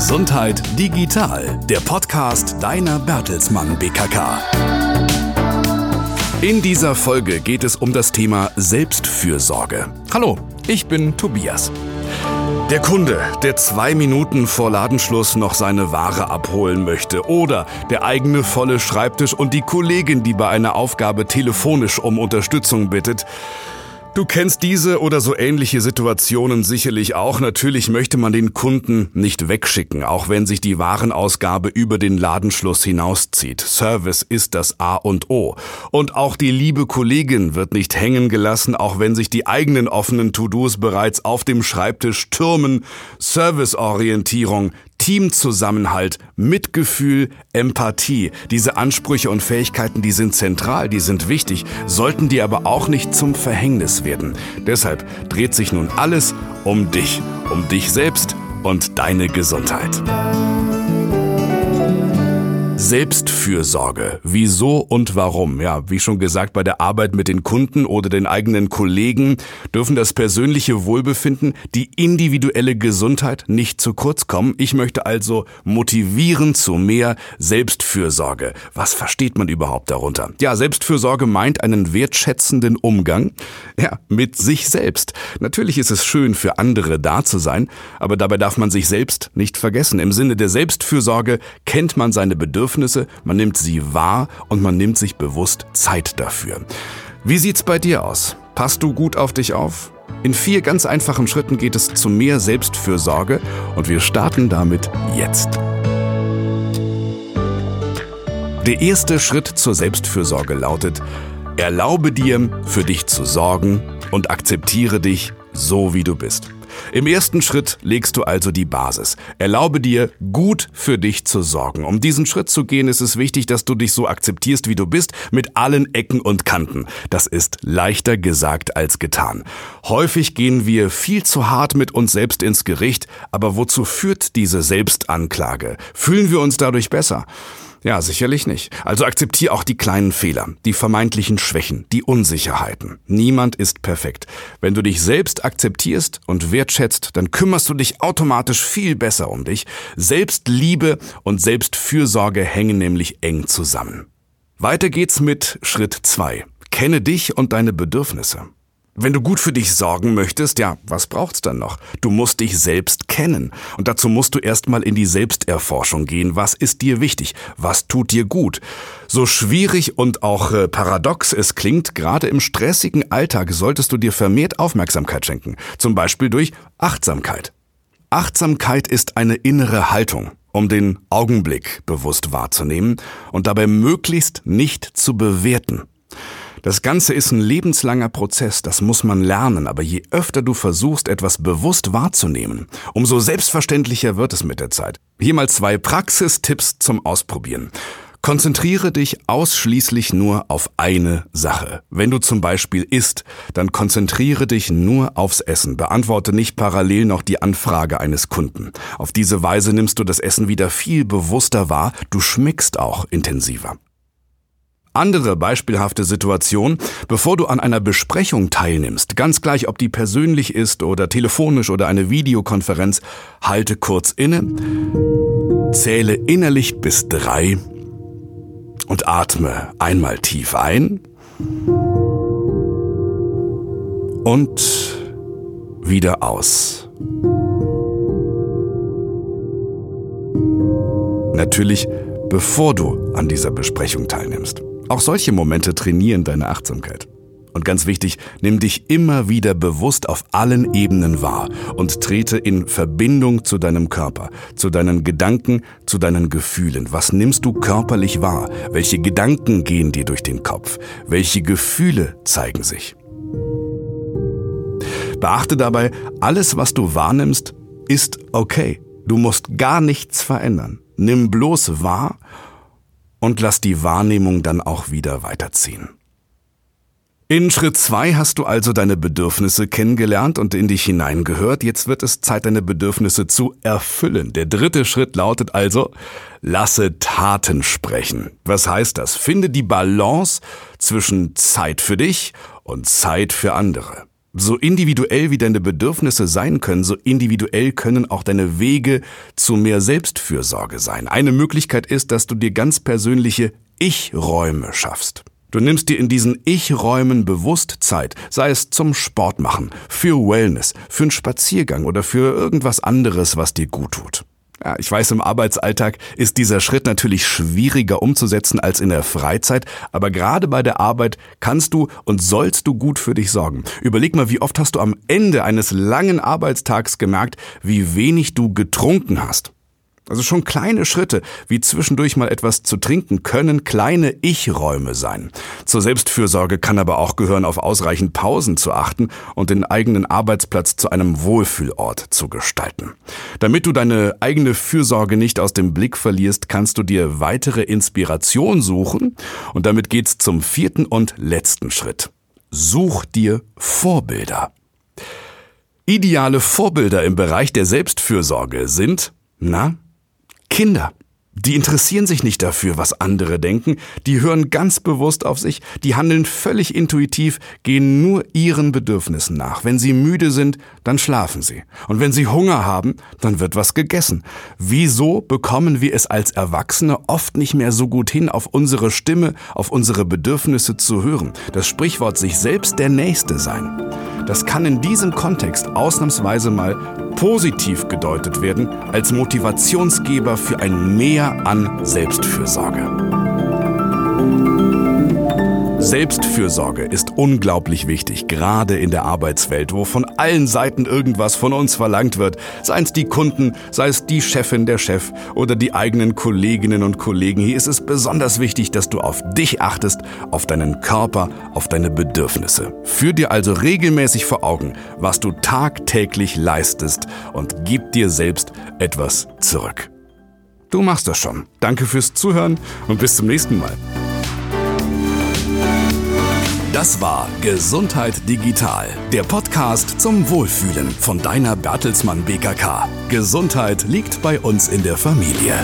Gesundheit digital, der Podcast deiner Bertelsmann BKK. In dieser Folge geht es um das Thema Selbstfürsorge. Hallo, ich bin Tobias. Der Kunde, der zwei Minuten vor Ladenschluss noch seine Ware abholen möchte oder der eigene volle Schreibtisch und die Kollegin, die bei einer Aufgabe telefonisch um Unterstützung bittet, Du kennst diese oder so ähnliche Situationen sicherlich auch. Natürlich möchte man den Kunden nicht wegschicken, auch wenn sich die Warenausgabe über den Ladenschluss hinauszieht. Service ist das A und O. Und auch die liebe Kollegin wird nicht hängen gelassen, auch wenn sich die eigenen offenen To-Dos bereits auf dem Schreibtisch türmen. Serviceorientierung, Teamzusammenhalt, Mitgefühl, Empathie. Diese Ansprüche und Fähigkeiten, die sind zentral, die sind wichtig, sollten dir aber auch nicht zum Verhängnis werden. Deshalb dreht sich nun alles um dich, um dich selbst und deine Gesundheit. Selbstfürsorge. Wieso und warum? Ja, wie schon gesagt, bei der Arbeit mit den Kunden oder den eigenen Kollegen dürfen das persönliche Wohlbefinden, die individuelle Gesundheit nicht zu kurz kommen. Ich möchte also motivieren zu mehr Selbstfürsorge. Was versteht man überhaupt darunter? Ja, Selbstfürsorge meint einen wertschätzenden Umgang, ja, mit sich selbst. Natürlich ist es schön, für andere da zu sein, aber dabei darf man sich selbst nicht vergessen. Im Sinne der Selbstfürsorge kennt man seine Bedürfnisse Bedürfnisse, man nimmt sie wahr und man nimmt sich bewusst Zeit dafür. Wie sieht's bei dir aus? Passt du gut auf dich auf? In vier ganz einfachen Schritten geht es zu mehr Selbstfürsorge und wir starten damit jetzt. Der erste Schritt zur Selbstfürsorge lautet, erlaube dir, für dich zu sorgen und akzeptiere dich so, wie du bist. Im ersten Schritt legst du also die Basis. Erlaube dir, gut für dich zu sorgen. Um diesen Schritt zu gehen, ist es wichtig, dass du dich so akzeptierst, wie du bist, mit allen Ecken und Kanten. Das ist leichter gesagt als getan. Häufig gehen wir viel zu hart mit uns selbst ins Gericht, aber wozu führt diese Selbstanklage? Fühlen wir uns dadurch besser? Ja, sicherlich nicht. Also akzeptier auch die kleinen Fehler, die vermeintlichen Schwächen, die Unsicherheiten. Niemand ist perfekt. Wenn du dich selbst akzeptierst und wertschätzt, dann kümmerst du dich automatisch viel besser um dich. Selbstliebe und Selbstfürsorge hängen nämlich eng zusammen. Weiter geht's mit Schritt zwei. Kenne dich und deine Bedürfnisse. Wenn du gut für dich sorgen möchtest, ja, was braucht's dann noch? Du musst dich selbst kennen. Und dazu musst du erstmal in die Selbsterforschung gehen. Was ist dir wichtig? Was tut dir gut? So schwierig und auch äh, paradox es klingt, gerade im stressigen Alltag solltest du dir vermehrt Aufmerksamkeit schenken. Zum Beispiel durch Achtsamkeit. Achtsamkeit ist eine innere Haltung um den Augenblick bewusst wahrzunehmen und dabei möglichst nicht zu bewerten. Das Ganze ist ein lebenslanger Prozess, das muss man lernen, aber je öfter du versuchst, etwas bewusst wahrzunehmen, umso selbstverständlicher wird es mit der Zeit. Hier mal zwei Praxistipps zum Ausprobieren. Konzentriere dich ausschließlich nur auf eine Sache. Wenn du zum Beispiel isst, dann konzentriere dich nur aufs Essen. Beantworte nicht parallel noch die Anfrage eines Kunden. Auf diese Weise nimmst du das Essen wieder viel bewusster wahr, du schmeckst auch intensiver. Andere beispielhafte Situation, bevor du an einer Besprechung teilnimmst, ganz gleich ob die persönlich ist oder telefonisch oder eine Videokonferenz, halte kurz inne, zähle innerlich bis drei und atme einmal tief ein und wieder aus. Natürlich, bevor du an dieser Besprechung teilnimmst. Auch solche Momente trainieren deine Achtsamkeit. Und ganz wichtig, nimm dich immer wieder bewusst auf allen Ebenen wahr und trete in Verbindung zu deinem Körper, zu deinen Gedanken, zu deinen Gefühlen. Was nimmst du körperlich wahr? Welche Gedanken gehen dir durch den Kopf? Welche Gefühle zeigen sich? Beachte dabei, alles, was du wahrnimmst, ist okay. Du musst gar nichts verändern. Nimm bloß wahr und lass die Wahrnehmung dann auch wieder weiterziehen. In Schritt zwei hast du also deine Bedürfnisse kennengelernt und in dich hineingehört. Jetzt wird es Zeit, deine Bedürfnisse zu erfüllen. Der dritte Schritt lautet also, lasse Taten sprechen. Was heißt das? Finde die Balance zwischen Zeit für dich und Zeit für andere. So individuell wie deine Bedürfnisse sein können, so individuell können auch deine Wege zu mehr Selbstfürsorge sein. Eine Möglichkeit ist, dass du dir ganz persönliche Ich-Räume schaffst. Du nimmst dir in diesen Ich-Räumen bewusst Zeit, sei es zum Sport machen, für Wellness, für einen Spaziergang oder für irgendwas anderes, was dir gut tut. Ja, ich weiß, im Arbeitsalltag ist dieser Schritt natürlich schwieriger umzusetzen als in der Freizeit, aber gerade bei der Arbeit kannst du und sollst du gut für dich sorgen. Überleg mal, wie oft hast du am Ende eines langen Arbeitstags gemerkt, wie wenig du getrunken hast. Also schon kleine Schritte, wie zwischendurch mal etwas zu trinken, können kleine Ich-Räume sein. Zur Selbstfürsorge kann aber auch gehören, auf ausreichend Pausen zu achten und den eigenen Arbeitsplatz zu einem Wohlfühlort zu gestalten. Damit du deine eigene Fürsorge nicht aus dem Blick verlierst, kannst du dir weitere Inspiration suchen und damit geht's zum vierten und letzten Schritt. Such dir Vorbilder. Ideale Vorbilder im Bereich der Selbstfürsorge sind, na, Kinder. Die interessieren sich nicht dafür, was andere denken, die hören ganz bewusst auf sich, die handeln völlig intuitiv, gehen nur ihren Bedürfnissen nach. Wenn sie müde sind, dann schlafen sie. Und wenn sie Hunger haben, dann wird was gegessen. Wieso bekommen wir es als Erwachsene oft nicht mehr so gut hin, auf unsere Stimme, auf unsere Bedürfnisse zu hören? Das Sprichwort sich selbst der Nächste sein. Das kann in diesem Kontext ausnahmsweise mal positiv gedeutet werden als Motivationsgeber für ein Mehr an Selbstfürsorge. Selbstfürsorge ist unglaublich wichtig, gerade in der Arbeitswelt, wo von allen Seiten irgendwas von uns verlangt wird, sei es die Kunden, sei es die Chefin, der Chef oder die eigenen Kolleginnen und Kollegen. Hier ist es besonders wichtig, dass du auf dich achtest, auf deinen Körper, auf deine Bedürfnisse. Führ dir also regelmäßig vor Augen, was du tagtäglich leistest und gib dir selbst etwas zurück. Du machst das schon. Danke fürs Zuhören und bis zum nächsten Mal. Das war Gesundheit Digital, der Podcast zum Wohlfühlen von deiner Bertelsmann BKK. Gesundheit liegt bei uns in der Familie.